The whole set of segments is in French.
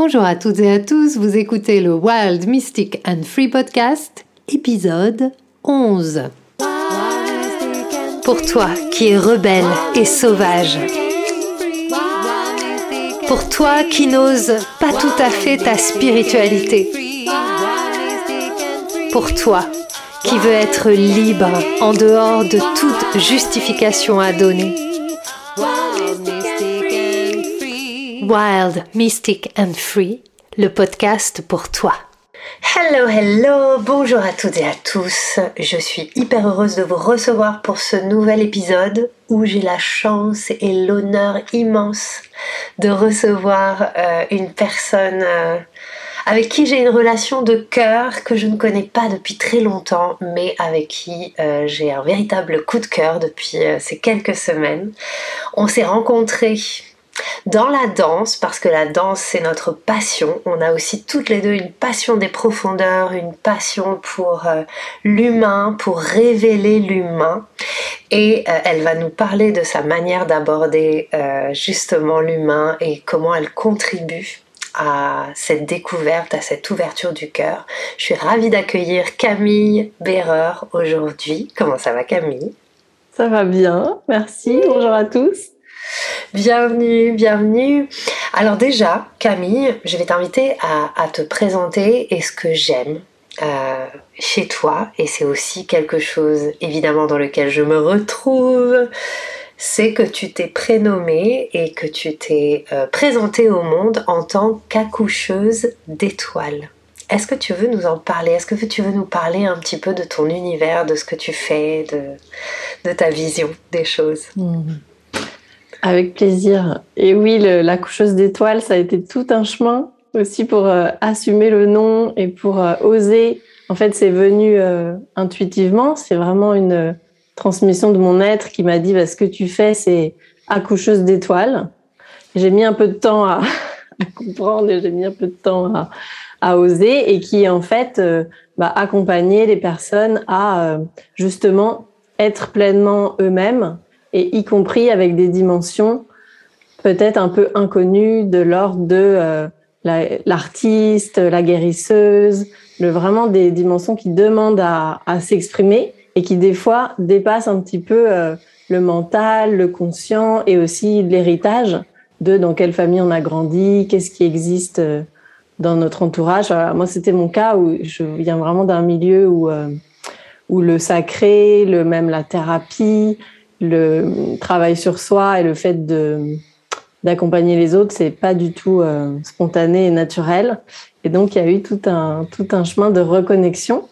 Bonjour à toutes et à tous, vous écoutez le Wild Mystic and Free Podcast, épisode 11. Pour toi qui es rebelle et sauvage. Pour toi qui n'ose pas tout à fait ta spiritualité. Pour toi qui veux être libre en dehors de toute justification à donner. Wild, Mystic and Free, le podcast pour toi. Hello, hello, bonjour à toutes et à tous. Je suis hyper heureuse de vous recevoir pour ce nouvel épisode où j'ai la chance et l'honneur immense de recevoir euh, une personne euh, avec qui j'ai une relation de cœur que je ne connais pas depuis très longtemps, mais avec qui euh, j'ai un véritable coup de cœur depuis ces quelques semaines. On s'est rencontrés dans la danse, parce que la danse c'est notre passion, on a aussi toutes les deux une passion des profondeurs, une passion pour euh, l'humain, pour révéler l'humain. Et euh, elle va nous parler de sa manière d'aborder euh, justement l'humain et comment elle contribue à cette découverte, à cette ouverture du cœur. Je suis ravie d'accueillir Camille Berreur aujourd'hui. Comment ça va Camille? Ça va bien, merci. Bonjour à tous. Bienvenue, bienvenue. Alors déjà, Camille, je vais t'inviter à, te présenter et ce que j'aime euh, chez toi, et c'est aussi quelque chose évidemment dans lequel je me retrouve, c'est que tu t'es prénommée et que tu t'es euh, présentée au monde en tant qu'accoucheuse d'étoiles. Est-ce que tu veux nous en parler? Est-ce que tu veux nous parler un petit peu de ton univers, de ce que tu fais, de, ta vision des choses? Mmh. Avec plaisir. Et oui, la coucheuse d'étoiles, ça a été tout un chemin aussi pour euh, assumer le nom et pour euh, oser. En fait, c'est venu euh, intuitivement. C'est vraiment une transmission de mon être qui m'a dit bah, ce que tu fais, c'est accoucheuse d'étoiles. J'ai mis un peu de temps à, comprendre et j'ai mis un peu de temps à, à oser et qui en fait bah, accompagner les personnes à justement être pleinement eux-mêmes et y compris avec des dimensions peut-être un peu inconnues de l'ordre de euh, l'artiste, la, guérisseuse, le, vraiment des dimensions qui demandent à, s'exprimer et qui des fois dépassent un petit peu euh, le mental, le conscient et aussi l'héritage de dans quelle famille on a grandi, qu'est-ce qui existe euh, dans notre entourage. moi, c'était mon cas où je viens vraiment d'un milieu où, où le sacré, le même la thérapie, le travail sur soi et le fait de d'accompagner les autres, c'est pas du tout euh, spontané et naturel. Et donc, il y a eu tout un, tout un chemin de reconnexion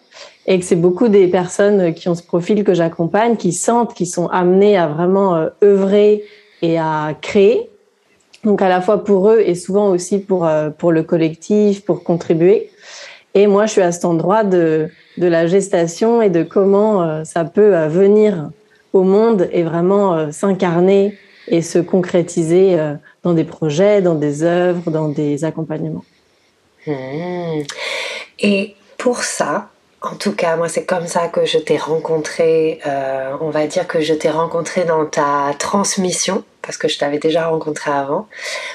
et que c'est beaucoup des personnes qui ont ce profil que j'accompagne, qui sentent, qui sont amenées à vraiment euh, œuvrer et à créer. Donc, à la fois pour eux et souvent aussi pour, euh, pour le collectif, pour contribuer. Et moi, je suis à cet endroit de, de la gestation et de comment ça peut venir au monde et vraiment euh, s'incarner et se concrétiser euh, dans des projets, dans des œuvres, dans des accompagnements. Hmm. Et pour ça, en tout cas, moi, c'est comme ça que je t'ai rencontré. Euh, on va dire que je t'ai rencontré dans ta transmission, parce que je t'avais déjà rencontré avant.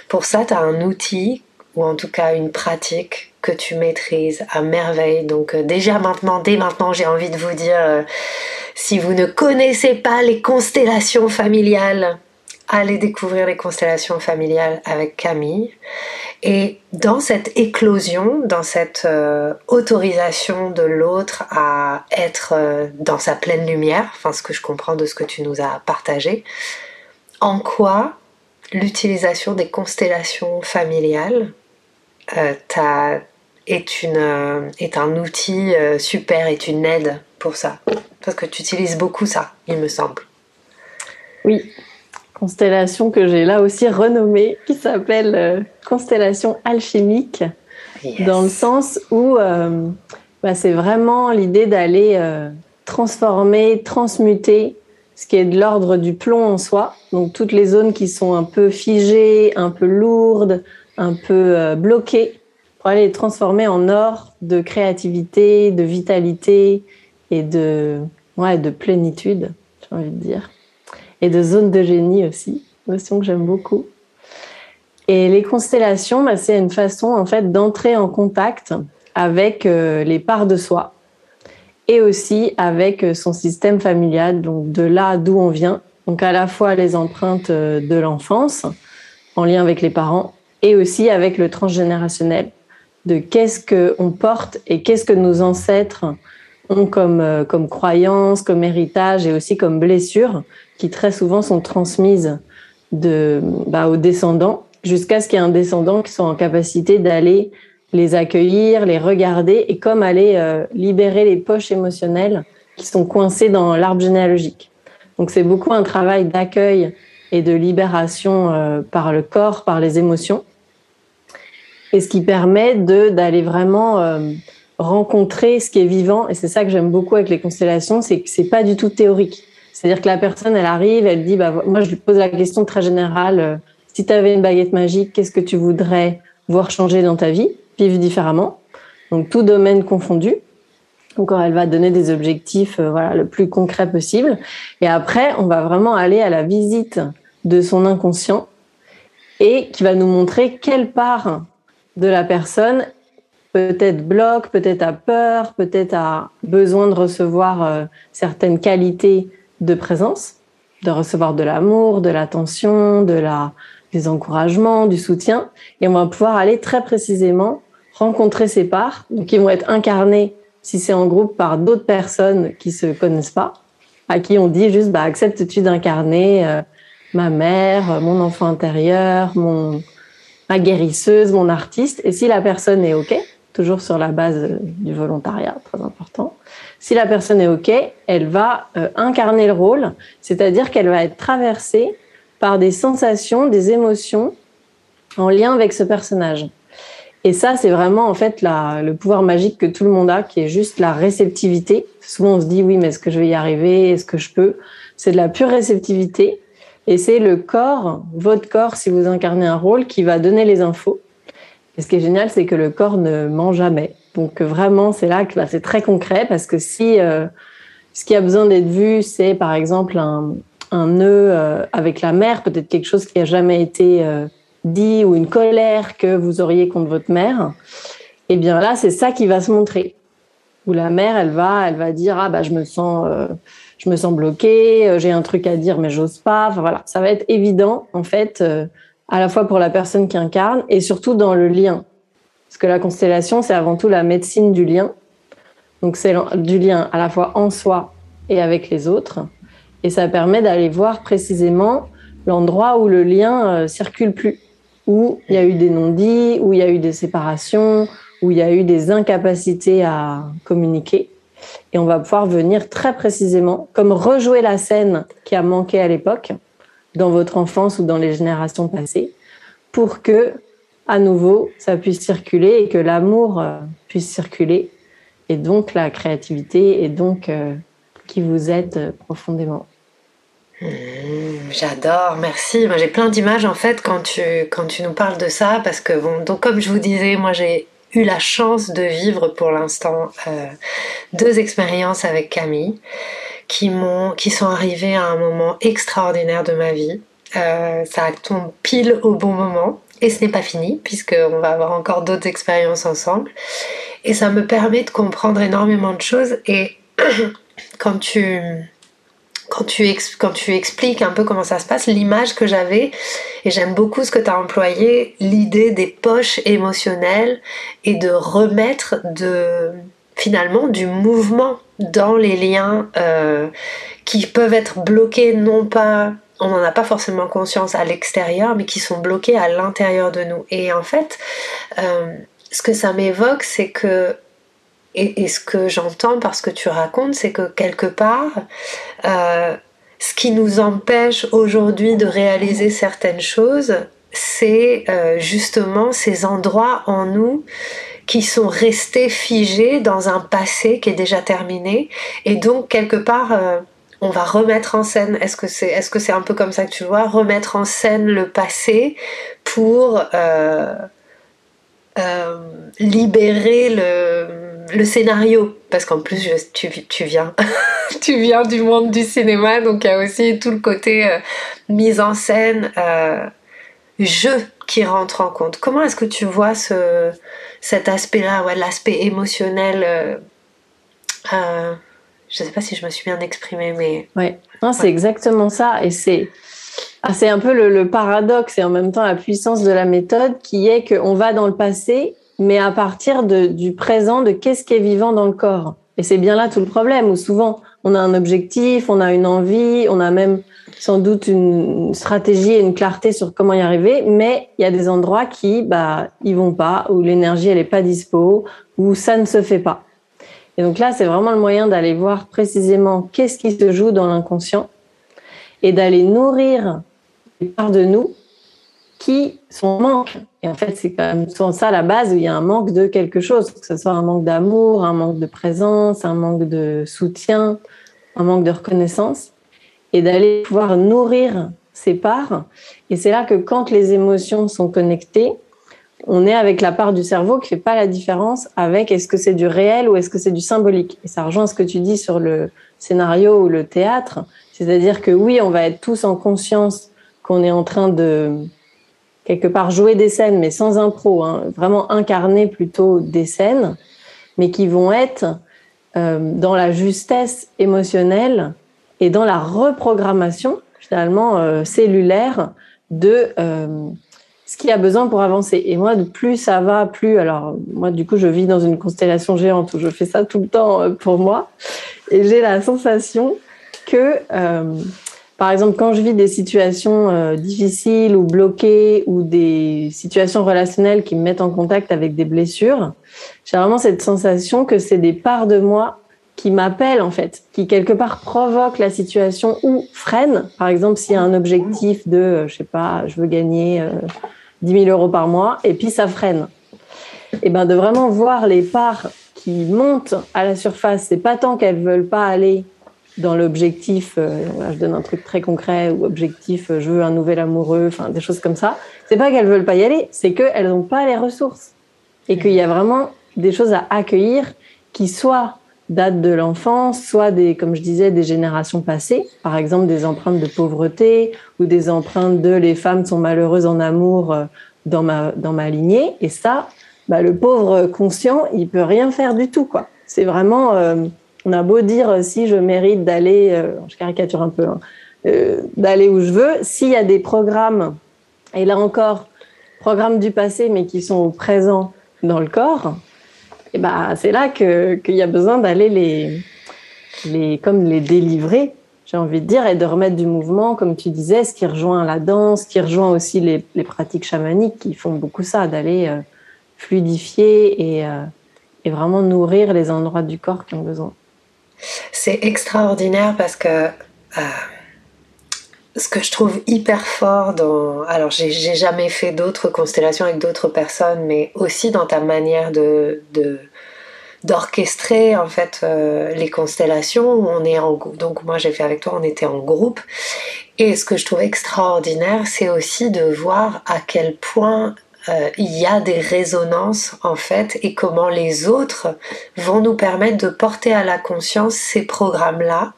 Pour ça, tu as un outil, ou en tout cas une pratique que tu maîtrises à merveille. Donc déjà maintenant, dès maintenant, j'ai envie de vous dire, si vous ne connaissez pas les constellations familiales, allez découvrir les constellations familiales avec Camille. Et dans cette éclosion, dans cette euh, autorisation de l'autre à être euh, dans sa pleine lumière, enfin ce que je comprends de ce que tu nous as partagé, en quoi l'utilisation des constellations familiales euh, est, un outil super, est une aide pour ça. Parce que tu utilises beaucoup ça, il me semble. Oui, constellation que j'ai là aussi renommée, qui s'appelle euh, constellation alchimique, dans le sens où euh, bah, c'est vraiment l'idée d'aller euh, transformer, transmuter ce qui est de l'ordre du plomb en soi, donc toutes les zones qui sont un peu figées, un peu lourdes, un peu bloquées, pour aller les transformer en or de créativité, de vitalité, et de, ouais, de plénitude, j'ai envie de dire. Et de zone de génie aussi, notion que j'aime beaucoup. Et les constellations, bah, c'est une façon en fait d'entrer en contact avec euh, les parts de soi et aussi avec euh, son système familial, donc de là d'où on vient. Donc à la fois les empreintes euh, de l'enfance en lien avec les parents et aussi avec le transgénérationnel de qu'est-ce que on porte et qu'est-ce que nos ancêtres ont comme comme croyance, comme héritage et aussi comme blessures qui très souvent sont transmises de bah, aux descendants jusqu'à ce qu'il y ait un descendant qui soit en capacité d'aller les accueillir, les regarder et comme aller euh, libérer les poches émotionnelles qui sont coincées dans l'arbre généalogique. Donc c'est beaucoup un travail d'accueil et de libération euh, par le corps, par les émotions, et ce qui permet de d'aller vraiment euh, rencontrer ce qui est vivant. Et c'est ça que j'aime beaucoup avec les constellations, c'est que c'est pas du tout théorique. C'est-à-dire que la personne, elle arrive, elle dit, bah moi je lui pose la question très générale si tu avais une baguette magique, qu'est-ce que tu voudrais voir changer dans ta vie, vivre différemment Donc tout domaine confondu. Donc elle va donner des objectifs euh, voilà le plus concret possible et après on va vraiment aller à la visite de son inconscient et qui va nous montrer quelle part de la personne peut-être bloque, peut-être a peur, peut-être a besoin de recevoir euh, certaines qualités de présence, de recevoir de l'amour, de l'attention, de la des encouragements, du soutien, et on va pouvoir aller très précisément rencontrer ces parts, donc ils vont être incarnés si c'est en groupe par d'autres personnes qui se connaissent pas, à qui on dit juste bah acceptes-tu d'incarner euh, ma mère, mon enfant intérieur, mon ma guérisseuse, mon artiste, et si la personne est ok, toujours sur la base du volontariat, très important. Si la personne est ok, elle va euh, incarner le rôle, c'est-à-dire qu'elle va être traversée par des sensations, des émotions en lien avec ce personnage. Et ça, c'est vraiment en fait le pouvoir magique que tout le monde a, qui est juste la réceptivité. Souvent, on se dit oui, mais est-ce que je vais y arriver? Est-ce que je peux? C'est de la pure réceptivité. Et c'est le corps, votre corps, si vous incarnez un rôle, qui va donner les infos. Et ce qui est génial, c'est que le corps ne ment jamais. Donc vraiment, c'est là que bah, c'est très concret parce que si euh, ce qui a besoin d'être vu, c'est par exemple un, un nœud euh, avec la mère, peut-être quelque chose qui a jamais été euh, dit ou une colère que vous auriez contre votre mère, eh bien là, c'est ça qui va se montrer. Où la mère, elle va, elle va dire ah bah je me sens, euh, je me sens bloquée, j'ai un truc à dire mais j'ose pas. Enfin voilà, ça va être évident en fait, à la fois pour la personne qui incarne et surtout dans le lien, parce que la constellation c'est avant tout la médecine du lien. Donc c'est du lien à la fois en soi et avec les autres. Et ça permet d'aller voir précisément l'endroit où le lien euh, circule plus, où il y a eu des non-dits, où il y a eu des séparations, où il y a eu des incapacités à communiquer. Et on va pouvoir venir très précisément, comme rejouer la scène qui a manqué à l'époque, dans votre enfance ou dans les générations passées, pour que, à nouveau, ça puisse circuler et que l'amour euh, puisse circuler, et donc la créativité, et donc euh, qui vous aide profondément. Mmh, j'adore, merci. Moi j'ai plein d'images en fait quand tu, quand nous parles de ça parce que bon, donc comme je vous disais, moi j'ai eu la chance de vivre pour l'instant euh, deux expériences avec Camille qui sont arrivées à un moment extraordinaire de ma vie. Euh, ça tombe pile au bon moment. Et ce n'est pas fini puisqu'on va avoir encore d'autres expériences ensemble. Et ça me permet de comprendre énormément de choses. Et quand tu quand tu, quand tu expliques un peu comment ça se passe, l'image que j'avais, et j'aime beaucoup ce que tu as employé, l'idée des poches émotionnelles et de remettre de finalement du mouvement dans les liens euh, qui peuvent être bloqués non pas on n'en a pas forcément conscience à l'extérieur, mais qui sont bloqués à l'intérieur de nous. Et en fait, euh, ce que ça m'évoque, c'est que et, ce que j'entends parce que tu racontes, c'est que quelque part, euh, ce qui nous empêche aujourd'hui de réaliser certaines choses, c'est justement ces endroits en nous qui sont restés figés dans un passé qui est déjà terminé. Et donc, quelque part, euh, on va remettre en scène, est-ce que c'est est -ce un peu comme ça que tu vois, remettre en scène le passé pour libérer le le scénario, parce qu'en plus tu, tu, viens, tu viens du monde du cinéma, donc il y a aussi tout le côté euh, mise en scène, euh, jeu qui rentre en compte. Comment est-ce que tu vois ce, cet aspect-là, ouais, l'aspect émotionnel euh, euh, Je ne sais pas si je me suis bien exprimée, mais... Ouais, c'est exactement ça. Et c'est... Ah, c'est un peu le, paradoxe et en même temps la puissance de la méthode qui est qu'on va dans le passé, mais à partir de, du présent, de qu'est-ce qui est vivant dans le corps. Et c'est bien là tout le problème, où souvent on a un objectif, on a une envie, on a même sans doute une stratégie et une clarté sur comment y arriver, mais il y a des endroits qui, bah, ils vont pas, où l'énergie elle est pas dispo, où ça ne se fait pas. Et donc là, c'est vraiment le moyen d'aller voir précisément qu'est-ce qui se joue dans l'inconscient et d'aller nourrir les parts de nous qui sont manque. Et en fait, c'est quand même souvent ça la base où il y a un manque de quelque chose, que ce soit un manque d'amour, un manque de présence, un manque de soutien, un manque de reconnaissance et d'aller pouvoir nourrir ces parts. Et c'est là que quand les émotions sont connectées, on est avec la part du cerveau qui fait pas la différence avec est-ce que c'est du réel ou est-ce que c'est du symbolique. Et ça rejoint ce que tu dis sur le scénario ou le théâtre. C'est-à-dire que oui, on va être tous en conscience qu'on est en train de quelque part jouer des scènes, mais sans impro, hein, vraiment incarner plutôt des scènes, mais qui vont être euh, dans la justesse émotionnelle et dans la reprogrammation finalement euh, cellulaire de euh, ce qui a besoin pour avancer. Et moi, plus ça va, plus alors moi du coup je vis dans une constellation géante où je fais ça tout le temps euh, pour moi et j'ai la sensation que par exemple, quand je vis des situations difficiles ou bloquées ou des situations relationnelles qui me mettent en contact avec des blessures, j'ai vraiment cette sensation que c'est des parts de moi qui m'appelle en fait, qui quelque part provoque la situation ou freine. Par exemple, s'il y a un objectif de, euh, je sais pas, je veux gagner euh, 10 000 euros par mois, et puis ça freine. Et ben de vraiment voir les parts qui montent à la surface, c'est pas tant qu'elles veulent pas aller dans l'objectif, euh, je donne un truc très concret, ou objectif, euh, je veux un nouvel amoureux, enfin des choses comme ça. C'est pas qu'elles veulent pas y aller, c'est qu'elles n'ont pas les ressources et qu'il y a vraiment des choses à accueillir qui soient datent de l'enfance, soit des, comme je disais, des générations passées, par exemple des empreintes de pauvreté ou des empreintes de les femmes sont malheureuses en amour euh, dans ma, dans ma lignée. Et ça, bah, le pauvre conscient, il peut rien faire du tout, quoi. C'est vraiment, euh, on a beau dire euh, si je mérite d'aller, je caricature un peu, hein, d'aller où je veux, s'il y a des programmes, et là encore, programmes du passé, mais qui sont au présent dans le corps, et bah, c'est là qu'il y a besoin d'aller les, les, comme les délivrer, j'ai envie de dire, et de remettre du mouvement, comme tu disais, ce qui rejoint la danse, ce qui rejoint aussi les, les pratiques chamaniques qui font beaucoup ça, d'aller euh, fluidifier et, euh, et vraiment nourrir les endroits du corps qui ont besoin. C'est extraordinaire parce que euh, ce que je trouve hyper fort dans. Alors, j'ai jamais fait d'autres constellations avec d'autres personnes, mais aussi dans ta manière de. d'orchestrer en fait euh, les constellations où on est en donc moi j'ai fait avec toi on était en groupe et ce que je trouve extraordinaire c'est aussi de voir à quel point euh, il y a des résonances en fait et comment les autres vont nous permettre de porter à la conscience ces programmes là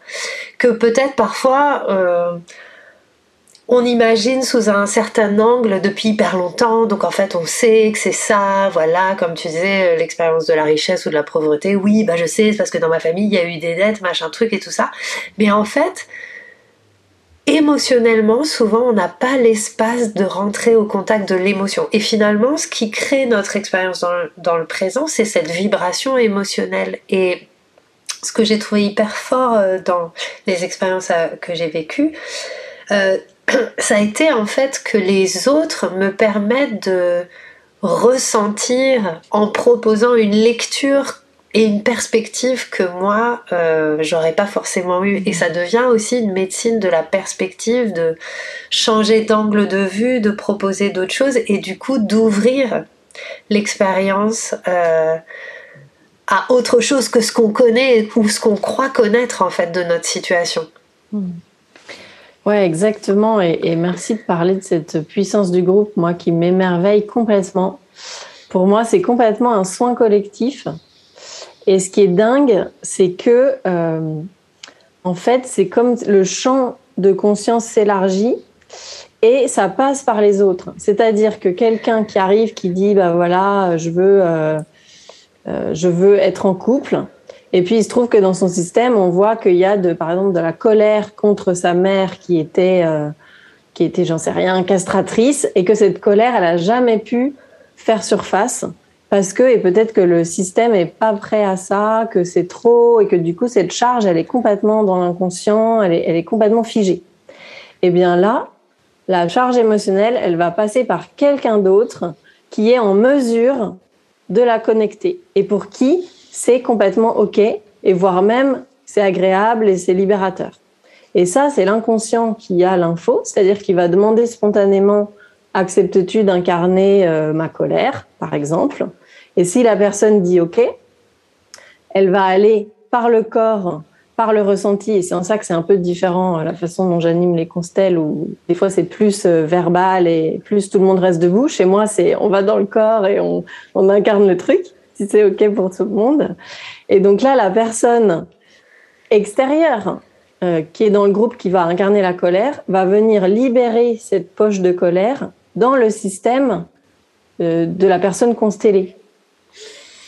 que peut-être parfois euh, on imagine sous un certain angle depuis hyper longtemps, donc en fait on sait que c'est ça, voilà, comme tu disais, euh, l'expérience de la richesse ou de la pauvreté, oui, bah je sais, c'est parce que dans ma famille il y a eu des dettes, machin truc et tout ça, mais en fait, émotionnellement, souvent on n'a pas l'espace de rentrer au contact de l'émotion, et finalement ce qui crée notre expérience dans le, présent, c'est cette vibration émotionnelle, et ce que j'ai trouvé hyper fort euh, dans les expériences euh, que j'ai vécues, ça a été en fait que les autres me permettent de ressentir en proposant une lecture et une perspective que moi euh, j'aurais pas forcément eu et ça devient aussi une médecine de la perspective de changer d'angle de vue de proposer d'autres choses et du coup d'ouvrir l'expérience euh, à autre chose que ce qu'on connaît ou ce qu'on croit connaître en fait de notre situation hmm. Ouais, exactement. Et, merci de parler de cette puissance du groupe, moi, qui m'émerveille complètement. Pour moi, c'est complètement un soin collectif. Et ce qui est dingue, c'est que, euh, en fait, c'est comme le champ de conscience s'élargit et ça passe par les autres. C'est-à-dire que quelqu'un qui arrive, qui dit, bah voilà, je veux, euh, euh, je veux être en couple, et puis il se trouve que dans son système, on voit qu'il y a par exemple, de la colère contre sa mère qui était, euh, qui était, j'en sais rien, castratrice, et que cette colère, elle a jamais pu faire surface parce que et peut-être que le système est pas prêt à ça, que c'est trop et que du coup cette charge elle est complètement dans l'inconscient, elle est, elle est complètement figée. Et eh bien là, la charge émotionnelle, elle va passer par quelqu'un d'autre qui est en mesure de la connecter et pour qui? C'est complètement ok et voire même c'est agréable et c'est libérateur. Et ça, c'est l'inconscient qui a l'info, c'est-à-dire qu'il va demander spontanément acceptes-tu d'incarner euh, ma colère, par exemple? Et si la personne dit OK, elle va aller par le corps, par le ressenti, et c'est en ça que c'est un peu différent euh, la façon dont j'anime les constelles, où des fois c'est plus euh, verbal et plus tout le monde reste debout. Chez moi, c'est on va dans le corps et on, on incarne le truc, si c'est OK pour tout le monde. Et donc là, la personne extérieure euh, qui est dans le groupe qui va incarner la colère va venir libérer cette poche de colère dans le système de la personne constellée.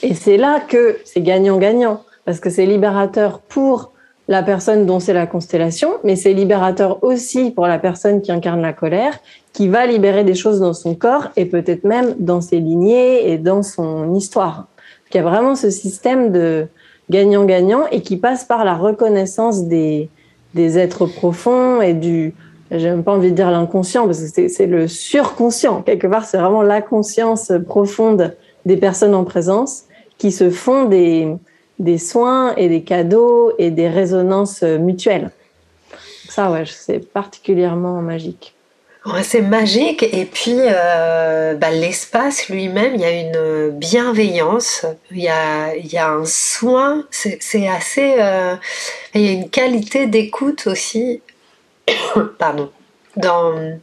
Et c'est là que c'est gagnant-gagnant, parce que c'est libérateur pour la personne dont c'est la constellation, mais c'est libérateur aussi pour la personne qui incarne la colère, qui va libérer des choses dans son corps et peut-être même dans ses lignées et dans son histoire. Il y a vraiment ce système de gagnant-gagnant et qui passe par la reconnaissance des, des êtres profonds et du, j'ai même pas envie de dire l'inconscient parce que c'est le surconscient. Quelque part, c'est vraiment la conscience profonde des personnes en présence qui se font des, des soins et des cadeaux et des résonances mutuelles. Ça, ouais, c'est particulièrement magique. C'est magique. Et puis euh, bah, l'espace lui-même, il y a une bienveillance, il y a, un soin, c'est assez... Euh, il y a une qualité d'écoute aussi, pardon, dans,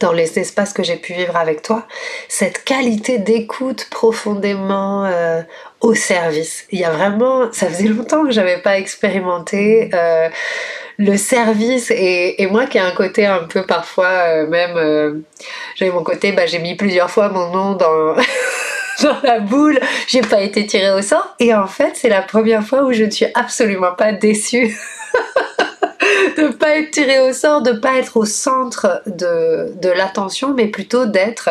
dans les espaces que j'ai pu vivre avec toi, cette qualité d'écoute profondément euh, au service. Il y a vraiment, ça faisait longtemps que j'avais pas expérimenté le service et, moi qui ai un côté un peu parfois euh, même, j'avais mon côté, bah, j'ai mis plusieurs fois mon nom dans dans la boule, j'ai pas été tirée au sort et en fait c'est la première fois où je ne suis absolument pas déçue. de pas être tiré au sort, de pas être au centre de, de l'attention, mais plutôt d'être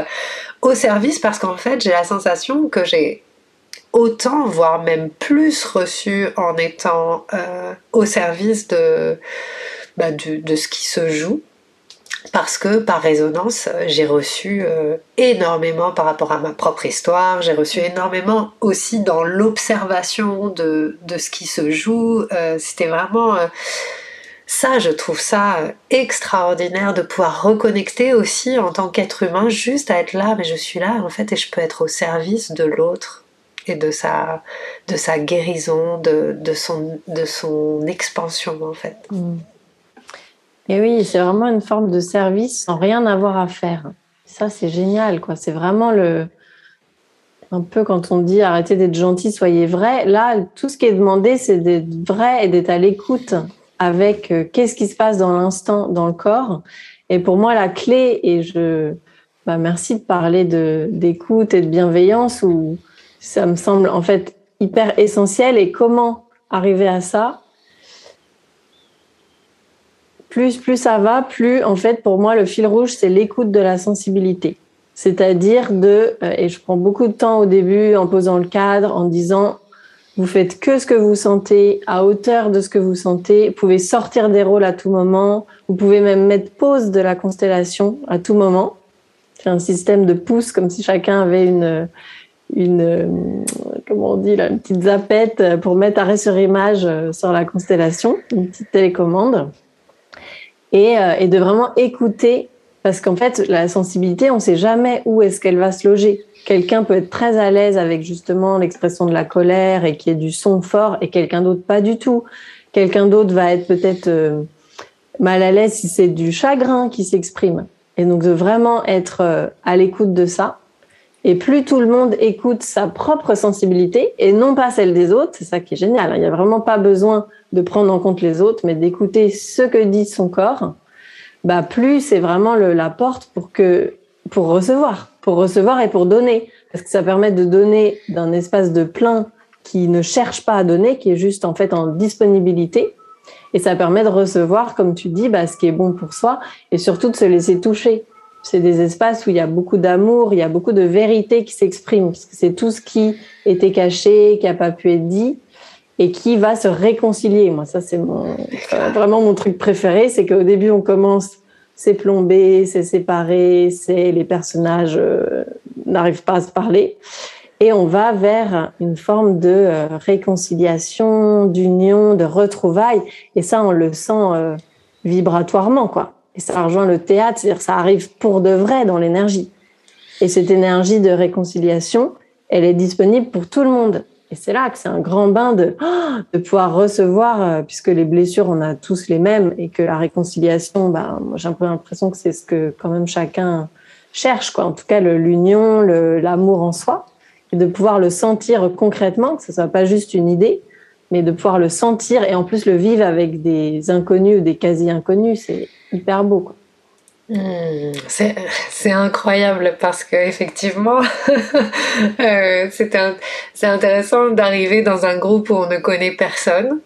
au service parce qu'en fait j'ai la sensation que j'ai autant, voire même plus reçu en étant euh, au service de, bah, de, ce qui se joue. Parce que par résonance, j'ai reçu euh, énormément par rapport à ma propre histoire, j'ai reçu énormément aussi dans l'observation de, ce qui se joue. Euh, c'était vraiment ça, je trouve ça extraordinaire de pouvoir reconnecter aussi en tant qu'être humain, juste à être là, mais je suis là en fait et je peux être au service de l'autre et de sa, de sa guérison, de, de, son, de son expansion en fait. Mm. Et oui, c'est vraiment une forme de service sans rien avoir à faire. Ça, c'est génial, quoi. C'est vraiment le, un peu quand on dit arrêtez d'être gentil, soyez vrai. Là, tout ce qui est demandé, c'est d'être vrai et d'être à l'écoute avec euh, qu'est-ce qui se passe dans l'instant dans le corps. Et pour moi, la clé, et je, bah, merci de parler d'écoute et de bienveillance, où ça me semble en fait hyper essentiel. Et comment arriver à ça? Plus plus ça va, plus en fait pour moi le fil rouge c'est l'écoute de la sensibilité. C'est-à-dire de, euh, et je prends beaucoup de temps au début en posant le cadre, en disant vous faites que ce que vous sentez, à hauteur de ce que vous sentez. Vous pouvez sortir des rôles à tout moment. Vous pouvez même mettre pause de la constellation à tout moment. C'est un système de pouce, comme si chacun avait une, une, comment on dit là, une petite zapette pour mettre arrêt sur image euh, sur la constellation, une petite télécommande. Et, euh, et de vraiment écouter, parce qu'en fait, la sensibilité, on ne sait jamais où est-ce qu'elle va se loger quelqu'un peut être très à l'aise avec justement l'expression de la colère et qui est du son fort et quelqu'un d'autre pas du tout. Quelqu'un d'autre va être peut-être euh, mal à l'aise si c'est du chagrin qui s'exprime. Et donc de vraiment être euh, à l'écoute de ça. Et plus tout le monde écoute sa propre sensibilité et non pas celle des autres, c'est ça qui est génial. Il n'y a vraiment pas besoin de prendre en compte les autres, mais d'écouter ce que dit son corps. bah plus c'est vraiment la porte pour que pour recevoir, pour recevoir et pour donner, parce que ça permet de donner d'un espace de plein qui ne cherche pas à donner, qui est juste en fait en disponibilité, et ça permet de recevoir, comme tu dis, bah, ce qui est bon pour soi, et surtout de se laisser toucher. C'est des espaces où il y a beaucoup d'amour, il y a beaucoup de vérité qui s'exprime, parce que c'est tout ce qui était caché, qui a pas pu être dit, et qui va se réconcilier. Moi, ça, c'est mon, euh, vraiment mon truc préféré, c'est qu'au début, on commence, c'est plombé, c'est séparé, c'est les personnages euh, n'arrivent pas à se parler, et on va vers une forme de euh, réconciliation, d'union, de retrouvailles, et ça, on le sent vibratoirement, quoi. Et ça rejoint le théâtre, c'est-à-dire ça arrive pour de vrai dans l'énergie. Et cette énergie de réconciliation, elle est disponible pour tout le monde. Et c'est là que c'est un grand bain de, de pouvoir recevoir, euh, puisque les blessures, on a tous les mêmes, et que la réconciliation, bah, j'ai un peu l'impression que c'est ce que quand même chacun cherche, quoi. En tout cas, l'union, l'amour en soi, et de pouvoir le sentir concrètement, que ce soit pas juste une idée, mais de pouvoir le sentir et en plus le vivre avec des inconnus ou des quasi-inconnus, c'est hyper beau. Quoi. Hmm, c'est incroyable parce que effectivement, euh, c'est intéressant d'arriver dans un groupe où on ne connaît personne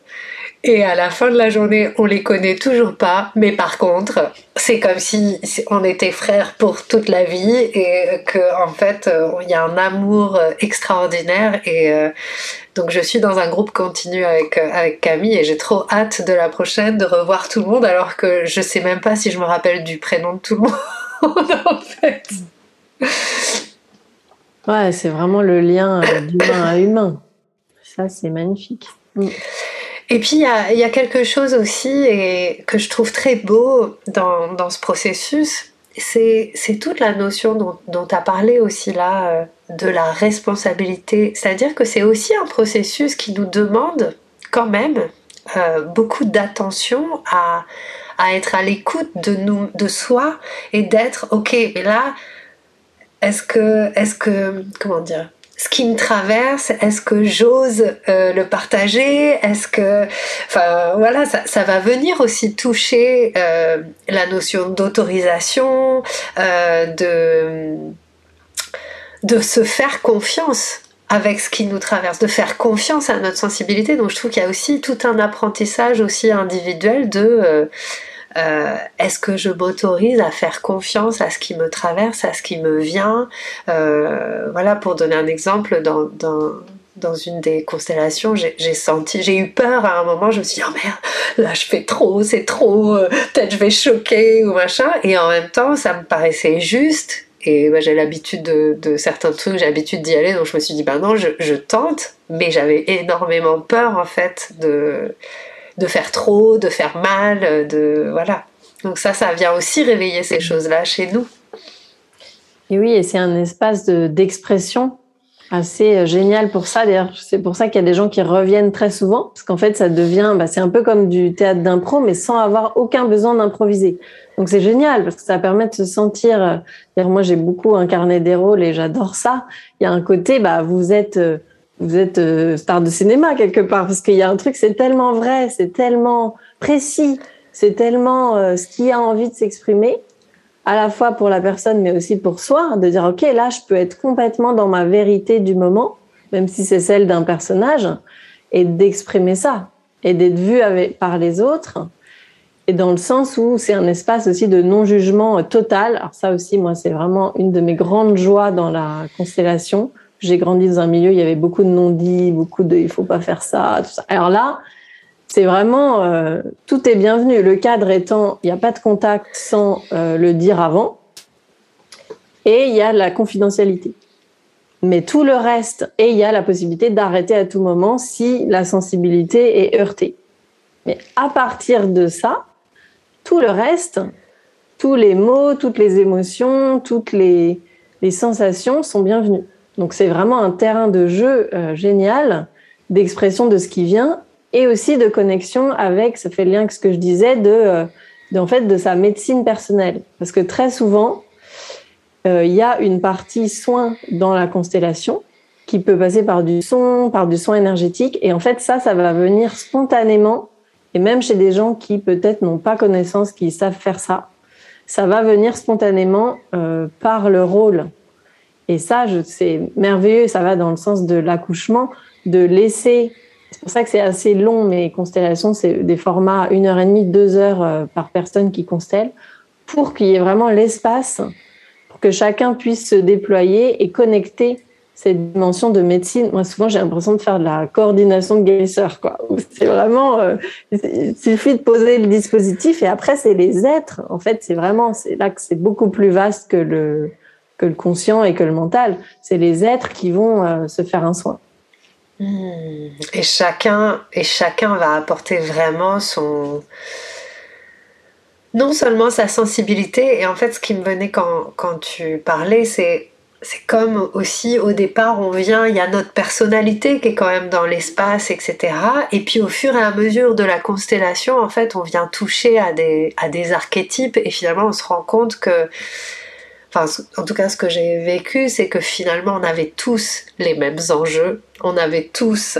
et à la fin de la journée, on les connaît toujours pas, mais par contre, c'est comme si on était frères pour toute la vie et que en fait, euh, il y a un amour euh, extraordinaire et euh, donc je suis dans un groupe continu avec avec Camille et j'ai trop hâte de la prochaine de revoir tout le monde alors que je sais même pas si je me rappelle du prénom de tout le monde en fait. Ouais, c'est vraiment le lien d'humain à humain. Ça, c'est magnifique. Mm. Et puis, il y a, quelque chose aussi et que je trouve très beau dans, dans ce processus, c'est toute la notion dont tu as parlé aussi là, euh, de la responsabilité. C'est-à-dire que c'est aussi un processus qui nous demande quand même euh, beaucoup d'attention à, à être à l'écoute de, de soi et d'être, ok, mais là, est-ce que, est-ce que, comment dire, ce qui me traverse, est-ce que j'ose euh, le partager Est-ce que, enfin voilà, ça, va venir aussi toucher euh, la notion d'autorisation, euh, de de se faire confiance avec ce qui nous traverse, de faire confiance à notre sensibilité. Donc je trouve qu'il y a aussi tout un apprentissage aussi individuel de euh, est-ce que je m'autorise à faire confiance à ce qui me traverse, à ce qui me vient? Euh, Voilà, pour donner un exemple, dans, dans, une des constellations, j'ai senti, j'ai eu peur à un moment, je me suis dit, oh merde, là je fais trop, c'est trop, euh, peut-être je vais choquer ou machin, et en même temps, ça me paraissait juste. Et bah, j'ai l'habitude de, certains trucs, j'ai l'habitude d'y aller, donc je me suis dit, bah non, je tente, mais j'avais énormément peur en fait de, de faire trop, de faire mal, de voilà. Donc ça, ça vient aussi réveiller ces choses-là chez nous. Et oui, et c'est un espace d'expression assez euh, génial pour ça. D'ailleurs, c'est pour ça qu'il y a des gens qui reviennent très souvent, parce qu'en fait, ça devient, bah, c'est un peu comme du théâtre d'impro, mais sans avoir aucun besoin d'improviser. Donc c'est génial parce que ça permet de se sentir. Euh, moi, j'ai beaucoup incarné des rôles et j'adore ça. Il y a un côté, bah, vous êtes euh, vous êtes euh, star de cinéma quelque part parce qu'il y a un truc, c'est tellement vrai, c'est tellement précis, c'est tellement euh, ce qui a envie de s'exprimer, à la fois pour la personne mais aussi pour soi, de dire ok là je peux être complètement dans ma vérité du moment, même si c'est celle d'un personnage, et d'exprimer ça et d'être vu avec, par les autres. Et dans le sens où c'est un espace aussi de non-jugement total. Alors ça aussi, moi, c'est vraiment une de mes grandes joies dans la constellation j'ai grandi dans un milieu, il y avait beaucoup de non-dits, beaucoup de il faut pas faire ça, tout ça. Alors là, c'est vraiment euh, tout est bienvenu. Le cadre étant, il n'y a pas de contact sans euh, le dire avant, et il y a la confidentialité. Mais tout le reste, et il y a la possibilité d'arrêter à tout moment si la sensibilité est heurtée. Mais à partir de ça, tout le reste, tous les mots, toutes les émotions, toutes les, les sensations sont bienvenus. Donc c'est vraiment un terrain de jeu euh, génial d'expression de ce qui vient et aussi de connexion avec, ça fait lien avec ce que je disais, de, euh, fait de sa médecine personnelle. Parce que très souvent, euh, il y a une partie soin dans la constellation qui peut passer par du son, par du soin énergétique. Et en fait, ça, ça va venir spontanément. Et même chez des gens qui peut-être n'ont pas connaissance, qui savent faire ça, ça va venir spontanément par le rôle. Et ça, c'est merveilleux, ça va dans le sens de l'accouchement, de laisser. C'est pour ça que c'est assez long, mes constellations, c'est des formats une heure et demie, deux heures euh, par personne qui constelle, pour qu'il y ait vraiment l'espace pour que chacun puisse se déployer et connecter cette dimension de médecine. Moi, souvent, j'ai l'impression de faire de la coordination de guérisseurs, quoi. C'est vraiment, euh, il suffit de poser le dispositif et après, c'est les êtres. En fait, c'est vraiment, c'est là que c'est beaucoup plus vaste que le, que le conscient et que le mental. C'est les êtres qui vont euh, se faire un soin. Et chacun, et chacun va apporter vraiment son, non seulement sa sensibilité, et en fait, ce qui me venait quand, quand tu parlais, c'est c'est comme aussi au départ on vient, il y a notre personnalité qui est quand même dans l'espace, etc. Et puis au fur et à mesure de la constellation, en fait, on vient toucher à des, à des archétypes et finalement on se rend compte que, en tout cas ce que j'ai vécu, c'est que finalement on avait tous les mêmes enjeux, on avait tous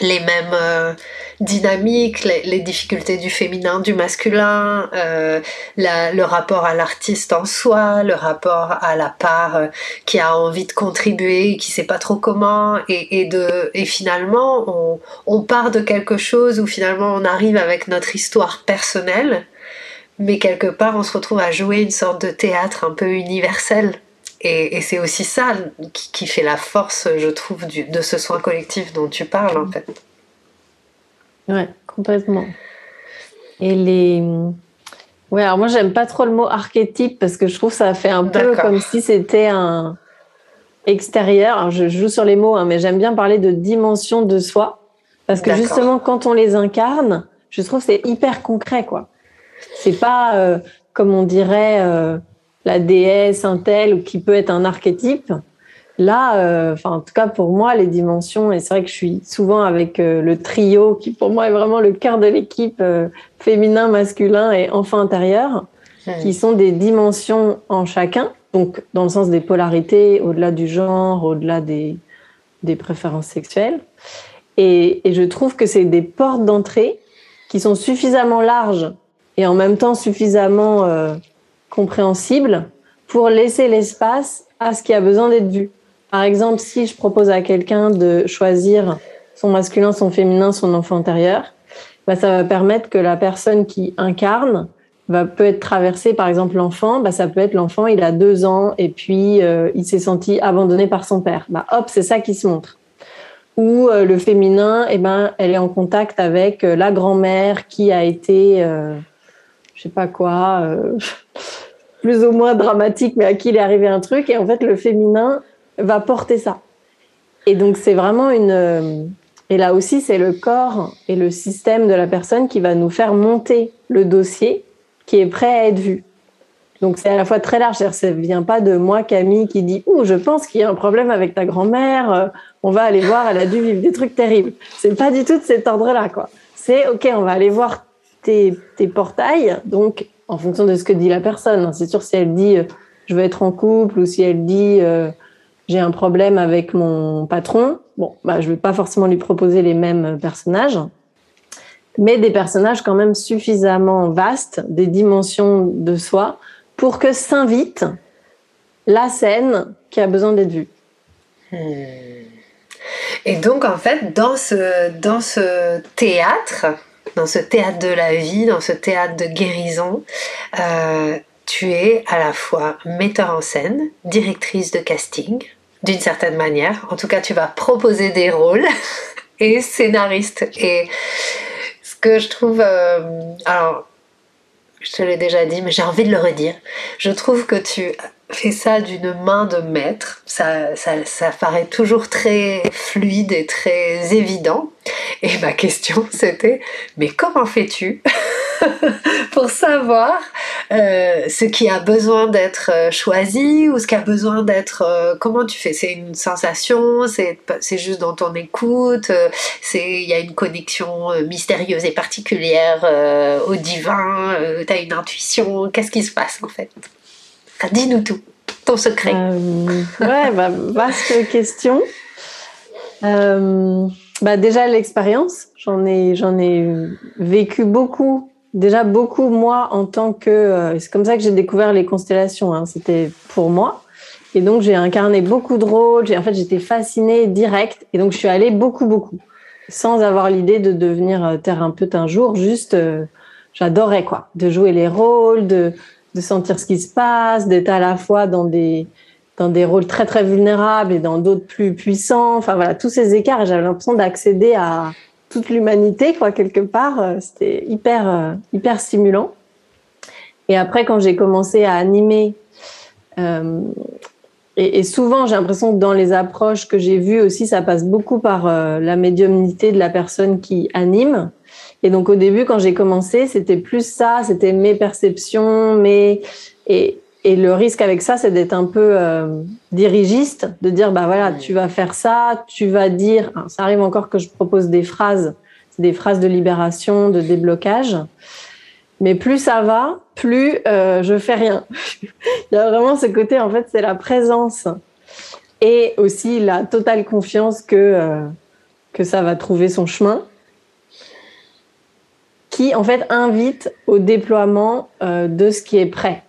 les mêmes euh, dynamiques, les, difficultés du féminin, du masculin, euh, le rapport à l'artiste en soi, le rapport à la part euh, qui a envie de contribuer, qui sait pas trop comment, et finalement on, on, part de quelque chose où finalement on arrive avec notre histoire personnelle, mais quelque part on se retrouve à jouer une sorte de théâtre un peu universel et, c'est aussi ça qui, fait la force, je trouve, de ce soin collectif dont tu parles, en fait. Ouais, complètement. Et les. Ouais, alors moi, j'aime pas trop le mot archétype parce que je trouve que ça fait un peu comme si c'était un extérieur. Alors, je joue sur les mots, hein, mais j'aime bien parler de dimension de soi parce que justement, quand on les incarne, je trouve que c'est hyper concret, quoi. C'est pas euh, comme on dirait. Euh, la déesse, un tel, qui peut être un archétype. Là, euh, enfin, en tout cas pour moi, les dimensions, et c'est vrai que je suis souvent avec le trio, qui pour moi est vraiment le cœur de l'équipe, féminin, masculin et enfant intérieur, qui sont des dimensions en chacun, donc dans le sens des polarités, au-delà du genre, au-delà des, des préférences sexuelles. Et, et je trouve que c'est des portes d'entrée qui sont suffisamment larges et en même temps suffisamment compréhensible pour laisser l'espace à ce qui a besoin d'être vu. Par exemple, si je propose à quelqu'un de choisir son masculin, son féminin, son enfant intérieur, bah, ça va permettre que la personne qui incarne va peut être traversée, par exemple l'enfant, bah, ça peut être l'enfant, il a deux ans et puis euh, il s'est senti abandonné par son père. Bah, hop, c'est ça qui se montre. Ou euh, le féminin, eh ben, elle est en contact avec euh, la grand-mère qui a été, je sais pas quoi, plus ou moins dramatique, mais à qui il est arrivé un truc. Et en fait, le féminin va porter ça. Et donc, c'est vraiment une. Euh, et là aussi, c'est le corps et le système de la personne qui va nous faire monter le dossier qui est prêt à être vu. Donc, c'est à la fois très large. Ça ne vient pas de moi, Camille, qui dit Ouh, je pense qu'il y a un problème avec ta grand-mère. Euh, on va aller voir, elle a dû vivre des trucs terribles. C'est pas du tout de cet ordre-là, quoi. C'est OK, on va aller voir tes, portails. Donc, en fonction de ce que dit la personne. C'est sûr, si elle dit euh, je veux être en couple ou si elle dit euh, j'ai un problème avec mon patron, bon, bah, je vais pas forcément lui proposer les mêmes personnages, mais des personnages quand même suffisamment vastes, des dimensions de soi, pour que s'invite la scène qui a besoin d'être vue. Hmm. Et donc, en fait, dans ce, dans ce théâtre, dans ce théâtre de la vie, dans ce théâtre de guérison, euh, tu es à la fois metteur en scène, directrice de casting, d'une certaine manière. En tout cas, tu vas proposer des rôles et scénariste. Et ce que je trouve... Euh, alors, je te l'ai déjà dit, mais j'ai envie de le redire. Je trouve que tu fais ça d'une main de maître. Ça, ça, ça paraît toujours très fluide et très évident. Et ma question, c'était, mais comment fais-tu? pour savoir euh, ce qui a besoin d'être euh, choisi ou ce qui a besoin d'être... Euh, comment tu fais? C'est une sensation? C'est juste dans ton écoute? Il y a une connexion mystérieuse et particulière au divin Tu as une intuition? Qu'est-ce qui se passe en fait? Dis-nous tout, ton secret. ouais, bah, vaste question. bah déjà l'expérience, j'en ai, j'en ai vécu beaucoup déjà beaucoup moi en tant que. Euh, c'est comme ça que j'ai découvert les constellations. Hein. C'était pour moi. Et donc j'ai incarné beaucoup de rôles. En fait, j'étais fascinée direct. Et donc je suis allée beaucoup, beaucoup, sans avoir l'idée de devenir euh, thérapeute un jour. Juste, euh, j'adorais quoi, de jouer les rôles, de, de sentir ce qui se passe, d'être à la fois dans des dans des rôles très très vulnérables et dans d'autres plus puissants. Enfin voilà, tous ces écarts. J'avais l'impression d'accéder à toute l'humanité, quoi, quelque part. Euh, c'était hyper, euh, hyper stimulant. Et après, quand j'ai commencé à animer, euh, et, souvent, j'ai l'impression que dans les approches que j'ai vues aussi, ça passe beaucoup par la médiumnité de la personne qui anime. Et donc, au début, quand j'ai commencé, c'était plus ça, c'était mes perceptions, mes, et, et le risque avec ça, c'est d'être un peu euh, dirigiste, de dire bah voilà, tu vas faire ça, tu vas dire. ça arrive encore que je propose des phrases, des phrases de libération, de déblocage. Mais plus ça va, plus euh, je fais rien. Il y a vraiment ce côté, en fait, c'est la présence et aussi la totale confiance que euh, que ça va trouver son chemin, qui en fait invite au déploiement euh, de ce qui est prêt.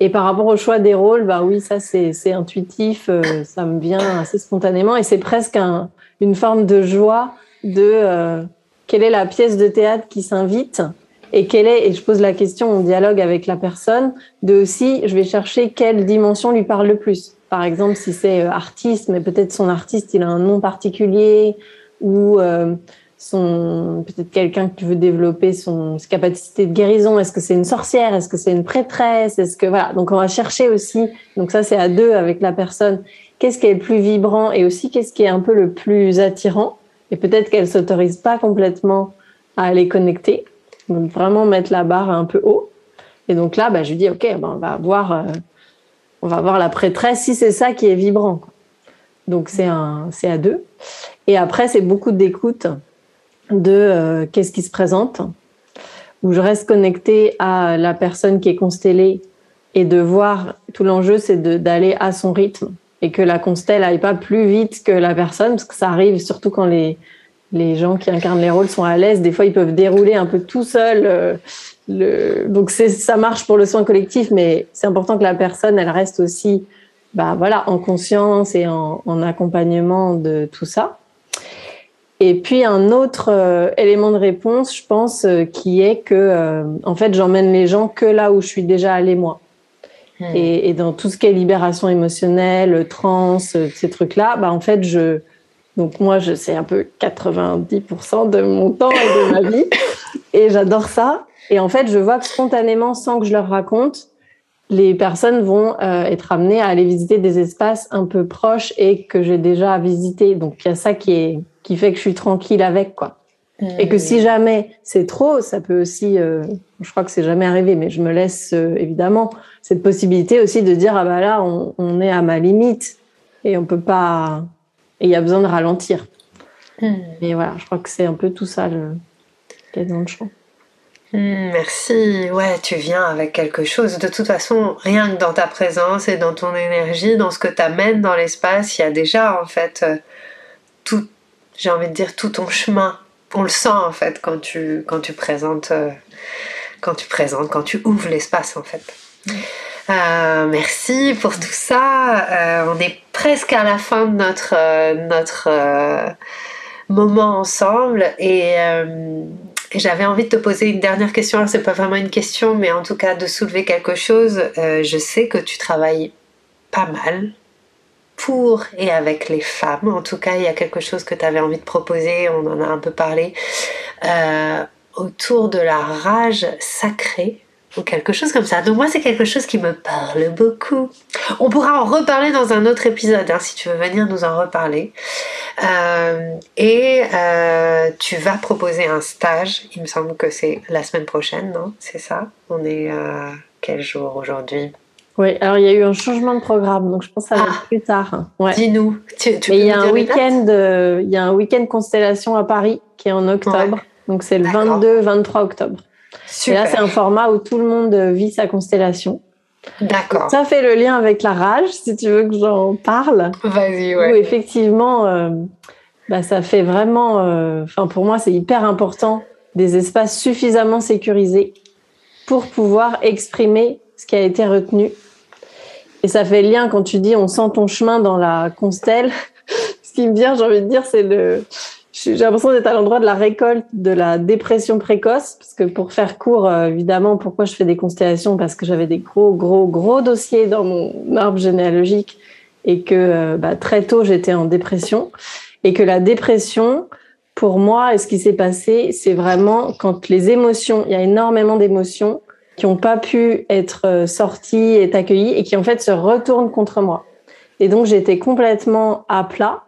Et par rapport au choix des rôles, bah oui, ça c'est intuitif, euh, ça me vient assez spontanément et c'est presque une forme de joie de euh, quelle est la pièce de théâtre qui s'invite et quelle est, et je pose la question en dialogue avec la personne, de aussi, je vais chercher quelle dimension lui parle le plus. Par exemple, si c'est euh, artiste, mais peut-être son artiste, il a un nom particulier ou peut-être quelqu'un qui veut développer son ses capacités de guérison. Est-ce que c'est une sorcière? Est-ce que c'est une prêtresse? Est-ce que voilà. Donc on va chercher aussi. Donc ça c'est à deux avec la personne. Qu'est-ce qui est le plus vibrant et aussi qu'est-ce qui est un peu le plus attirant? Et peut-être qu'elle s'autorise pas complètement à aller connecter. Donc vraiment mettre la barre un peu haut. Et donc là bah, je lui dis ok ben, on va voir euh, on va voir la prêtresse si c'est ça qui est vibrant donc c'est un c'est à deux. Et après c'est beaucoup d'écoute de euh, qu'est-ce qui se présente, où je reste connectée à la personne qui est constellée et de voir tout l'enjeu, c'est d'aller à son rythme et que la constelle aille pas plus vite que la personne, parce que ça arrive surtout quand les, les gens qui incarnent les rôles sont à l'aise. Des fois, ils peuvent dérouler un peu tout seul. Euh, le... Donc, ça marche pour le soin collectif, mais c'est important que la personne, elle reste aussi, bah voilà, en conscience et en, en accompagnement de tout ça. Et puis un autre euh, élément de réponse, je pense, euh, qui est que euh, en fait, j'emmène les gens que là où je suis déjà allée moi. Hmm. Et, et, dans tout ce qui est libération émotionnelle, trans, ces trucs-là, bah en fait, je donc moi, je c'est un peu 90% de mon temps et de ma vie, et j'adore ça. Et en fait, je vois que spontanément, sans que je leur raconte, les personnes vont être amenées à aller visiter des espaces un peu proches et que j'ai déjà visité. Donc il y a ça qui est qui fait que je suis tranquille avec, quoi. Et que si jamais c'est trop, ça peut aussi, euh, je crois que c'est jamais arrivé, mais je me laisse euh, évidemment cette possibilité aussi de dire ah bah là on, est à ma limite et on peut pas, et il y a besoin de ralentir. Hmm. Et voilà, je crois que c'est un peu tout ça le qui est dans le champ. Hmm, merci. Ouais, tu viens avec quelque chose. De toute façon, rien que dans ta présence et dans ton énergie, dans ce que tu amènes dans l'espace, il y a déjà en fait euh, tout, j'ai envie de dire, tout ton chemin. On le sent en fait quand tu, quand tu présentes, euh, quand tu présentes, quand tu ouvres l'espace en fait. Euh, merci pour tout ça. Euh, on est presque à la fin de notre, notre moment ensemble et, j'avais envie de te poser une dernière question. Alors c'est pas vraiment une question, mais en tout cas de soulever quelque chose. je sais que tu travailles pas mal pour et avec les femmes. En tout cas, il y a quelque chose que tu avais envie de proposer, on en a un peu parlé, euh, autour de la rage sacrée ou quelque chose comme ça. Donc moi, c'est quelque chose qui me parle beaucoup. On pourra en reparler dans un autre épisode, hein, si tu veux venir nous en reparler. Euh, et euh, tu vas proposer un stage, il me semble que c'est la semaine prochaine, non? C'est ça? On est quel jour aujourd'hui? Oui, alors il y a eu un changement de programme, donc je pense que ça va être ah. plus tard. Dis-nous. il y a un week-end, il y a un week-end constellation à Paris qui est en octobre, donc c'est le 22-23 octobre. Et là, c'est un format où tout le monde vit sa constellation. D'accord. Ça fait le lien avec la rage, si tu veux que j'en parle. Vas-y, ouais. Où effectivement, euh, bah, ça fait vraiment. Euh, enfin, pour moi, c'est hyper important des espaces suffisamment sécurisés pour pouvoir exprimer ce qui a été retenu. Et ça fait lien quand tu dis on sent ton chemin dans la constelle. ce qui me vient, j'ai envie de dire, c'est le. J'ai l'impression d'être à l'endroit de la récolte de la dépression précoce, parce que pour faire court, euh, évidemment, pourquoi je fais des constellations? Parce que j'avais des gros, gros, gros dossiers dans mon arbre généalogique et que euh, bah, très tôt j'étais en dépression et que la dépression, pour moi, et ce qui s'est passé, c'est vraiment quand les émotions, il y a énormément d'émotions qui n'ont pas pu être euh, sorties et accueillies et qui en fait se retournent contre moi. Et donc j'étais complètement à plat,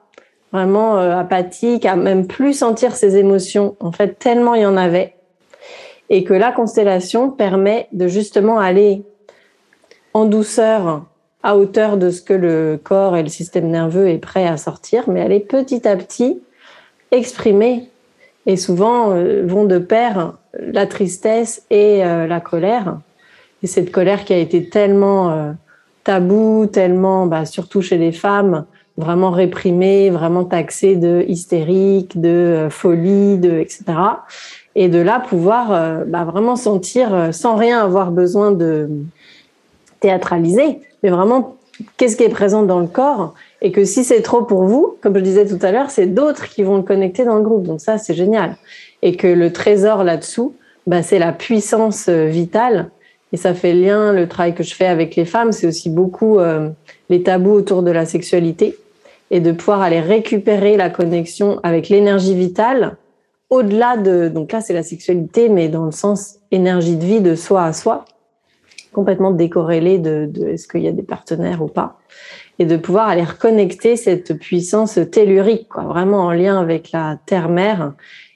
vraiment euh, apathique, à même plus sentir ces émotions. En fait, tellement il y en avait. Et que la constellation permet de justement aller en douceur à hauteur de ce que le corps et le système nerveux est prêt à sortir, mais aller petit à petit exprimer. Et souvent euh, vont de pair la tristesse et euh, la colère. Et cette colère qui a été tellement euh, tabou, tellement, bah, surtout chez les femmes, vraiment réprimée, vraiment taxée de hystérique, de folie, de etc. Et de là pouvoir bah, vraiment sentir, sans rien avoir besoin de théâtraliser, mais vraiment qu'est-ce qui est présent dans le corps et que si c'est trop pour vous, comme je disais tout à l'heure, c'est d'autres qui vont le connecter dans le groupe. Donc ça, c'est génial. Et que le trésor là-dessous, bah, c'est la puissance euh, vitale. Et ça fait lien, le travail que je fais avec les femmes, c'est aussi beaucoup euh, les tabous autour de la sexualité et de pouvoir aller récupérer la connexion avec l'énergie vitale au-delà de, donc là c'est la sexualité, mais dans le sens énergie de vie de soi à soi, complètement décorrélé de, de est-ce qu'il y a des partenaires ou pas et de pouvoir aller reconnecter cette puissance tellurique, vraiment en lien avec la terre-mère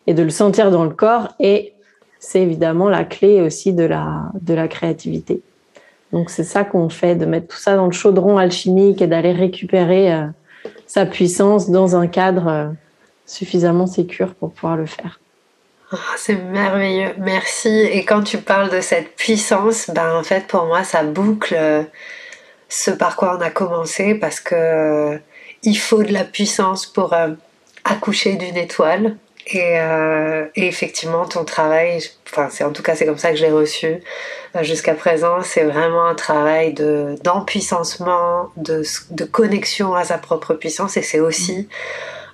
et de le sentir dans le corps. Et c'est évidemment la clé aussi de la, de la créativité. Donc c'est ça qu'on fait, de mettre tout ça dans le chaudron alchimique et d'aller récupérer euh, sa puissance dans un cadre euh, suffisamment sécure pour pouvoir le faire. Ah, c'est merveilleux, merci. Et quand tu parles de cette puissance, ben en fait pour moi ça boucle euh, ce par quoi on a commencé parce que euh, il faut de la puissance pour euh, accoucher d'une étoile. Et, euh, et, effectivement, ton travail, enfin, c'est en tout cas c'est comme ça que j'ai reçu jusqu'à présent. C'est vraiment un travail de d'empuissancement, de, de connexion à sa propre puissance, et c'est aussi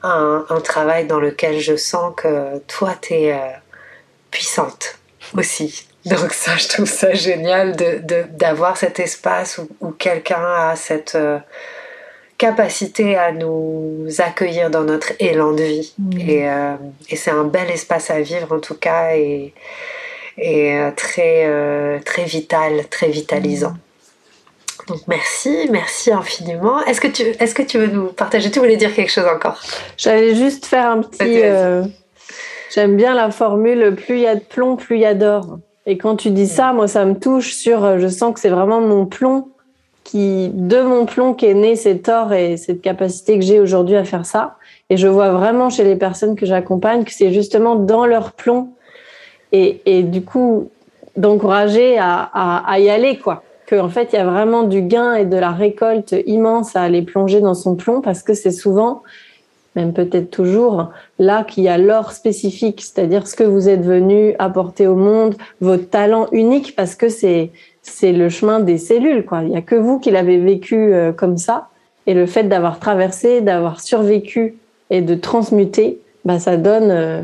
un, un, travail dans lequel je sens que toi, tu es puissante aussi. Donc ça, je trouve ça génial d'avoir de, cet espace où, quelqu'un a cette euh, capacité à nous accueillir dans notre élan de vie. Mmh. Euh, et, c'est un bel espace à vivre en tout cas et, et euh, très, très vital, très vitalisant. Mmh. Donc merci, merci infiniment. Est-ce que tu, est-ce que tu veux nous partager? Tu voulais dire quelque chose encore? J'allais juste faire un petit. J'aime bien la formule plus il y a de plomb, plus il y a d'or. Et quand tu dis ça, moi, ça me touche sur, euh, je sens que c'est vraiment mon plomb qui, de mon plomb qu'est né cet or et cette capacité que j'ai aujourd'hui à faire ça. Et je vois vraiment chez les personnes que j'accompagne que c'est justement dans leur plomb et, et du coup, d'encourager à, à, y aller, quoi. Qu'en fait, il y a vraiment du gain et de la récolte immense à aller plonger dans son plomb parce que c'est souvent même peut-être toujours, là qu'il y a l'or spécifique, c'est-à-dire ce que vous êtes venu apporter au monde, votre talent unique, parce que c'est c'est le chemin des cellules, quoi. Il y a que vous qui l'avez vécu euh, comme ça, et le fait d'avoir traversé, d'avoir survécu et de transmuter, bah ça donne euh,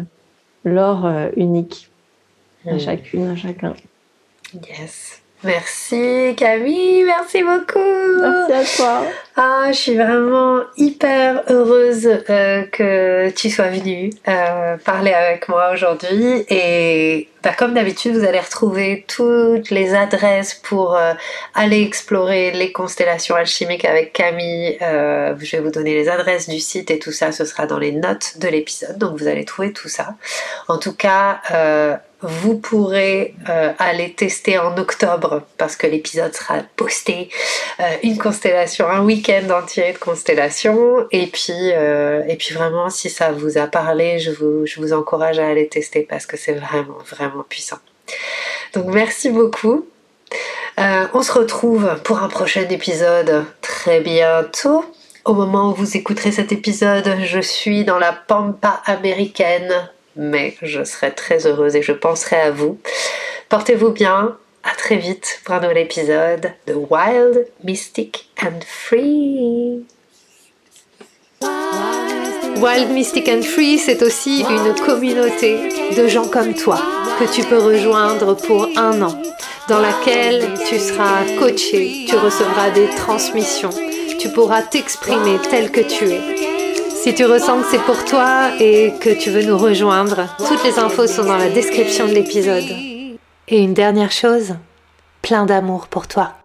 l'or euh, unique à hmm. chacune, à chacun. Yes. Merci Camille, merci beaucoup. Merci à toi. Ah, je suis vraiment hyper heureuse euh, que tu sois venue euh, parler avec moi aujourd'hui. Et bah, comme d'habitude, vous allez retrouver toutes les adresses pour euh, aller explorer les constellations alchimiques avec Camille. je vais vous donner les adresses du site et tout ça, ce sera dans les notes de l'épisode. Donc vous allez trouver tout ça. En tout cas, vous pourrez euh, aller tester en octobre parce que l'épisode sera posté euh, une constellation, un week-end entier de constellation et puis euh, et puis vraiment si ça vous a parlé, je vous, je vous encourage à aller tester parce que c'est vraiment vraiment puissant. Donc merci beaucoup. on se retrouve pour un prochain épisode très bientôt. Au moment où vous écouterez cet épisode, je suis dans la pampa américaine mais je serai très heureuse et je penserai à vous. Portez-vous bien, à très vite pour un nouvel épisode de Wild, Mystic and Free. Wild Mystic and Free, c'est aussi une communauté de gens comme toi que tu peux rejoindre pour un an, dans laquelle tu seras coaché, tu recevras des transmissions, tu pourras t'exprimer tel que tu es. Si tu ressens que c'est pour toi et que tu veux nous rejoindre, toutes les infos sont dans la description de l'épisode. Et une dernière chose, plein d'amour pour toi.